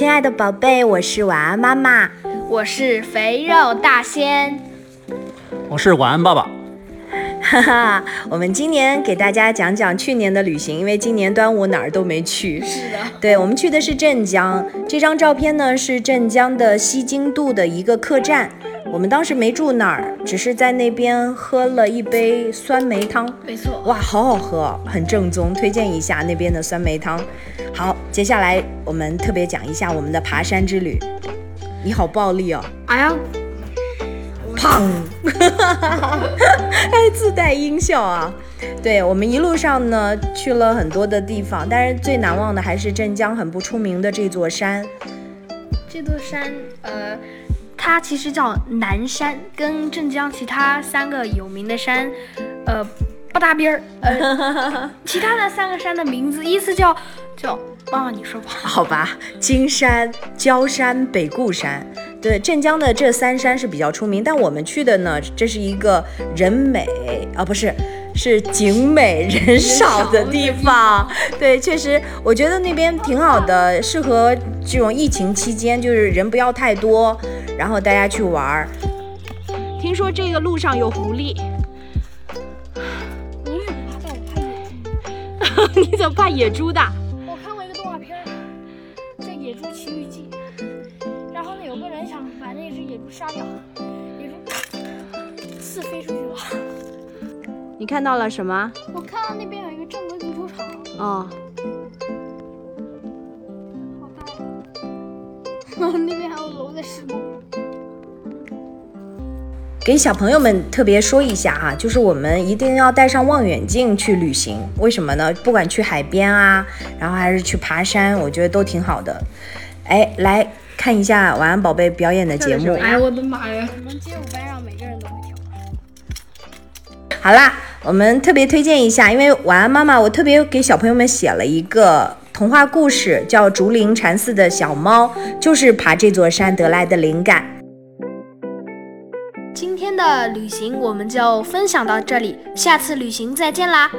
亲爱的宝贝，我是晚安妈妈，我是肥肉大仙，我是晚安爸爸。哈哈，我们今年给大家讲讲去年的旅行，因为今年端午哪儿都没去。是的，对我们去的是镇江。这张照片呢是镇江的西京渡的一个客栈，我们当时没住那儿，只是在那边喝了一杯酸梅汤。没错，哇，好好喝，很正宗，推荐一下那边的酸梅汤。好，接下来我们特别讲一下我们的爬山之旅。你好暴力哦！哎呀。胖，还自带音效啊！对我们一路上呢去了很多的地方，但是最难忘的还是镇江很不出名的这座山。这座山，呃，它其实叫南山，跟镇江其他三个有名的山，呃，不搭边儿。呃，其他的三个山的名字依次叫叫，妈妈你说吧。好吧，金山、焦山、北固山。对镇江的这三山是比较出名，但我们去的呢，这是一个人美啊，不是，是景美人少的地方。对，确实，我觉得那边挺好的，适合这种疫情期间，就是人不要太多，然后大家去玩儿。听说这个路上有狐狸，你怎么怕？我怕野。你怎么怕野猪的？杀掉，野猪 刺飞出去了。你看到了什么？我看到那边有一个正规足球场。哦。大。那边还有楼在施工。给小朋友们特别说一下哈，就是我们一定要带上望远镜去旅行。为什么呢？不管去海边啊，然后还是去爬山，我觉得都挺好的。哎，来。看一下晚安宝贝表演的节目。哎我的妈呀！我们街舞班上每个人都会跳。好啦，我们特别推荐一下，因为晚安妈妈，我特别给小朋友们写了一个童话故事，叫《竹林禅寺的小猫》，就是爬这座山得来的灵感。今天的旅行我们就分享到这里，下次旅行再见啦！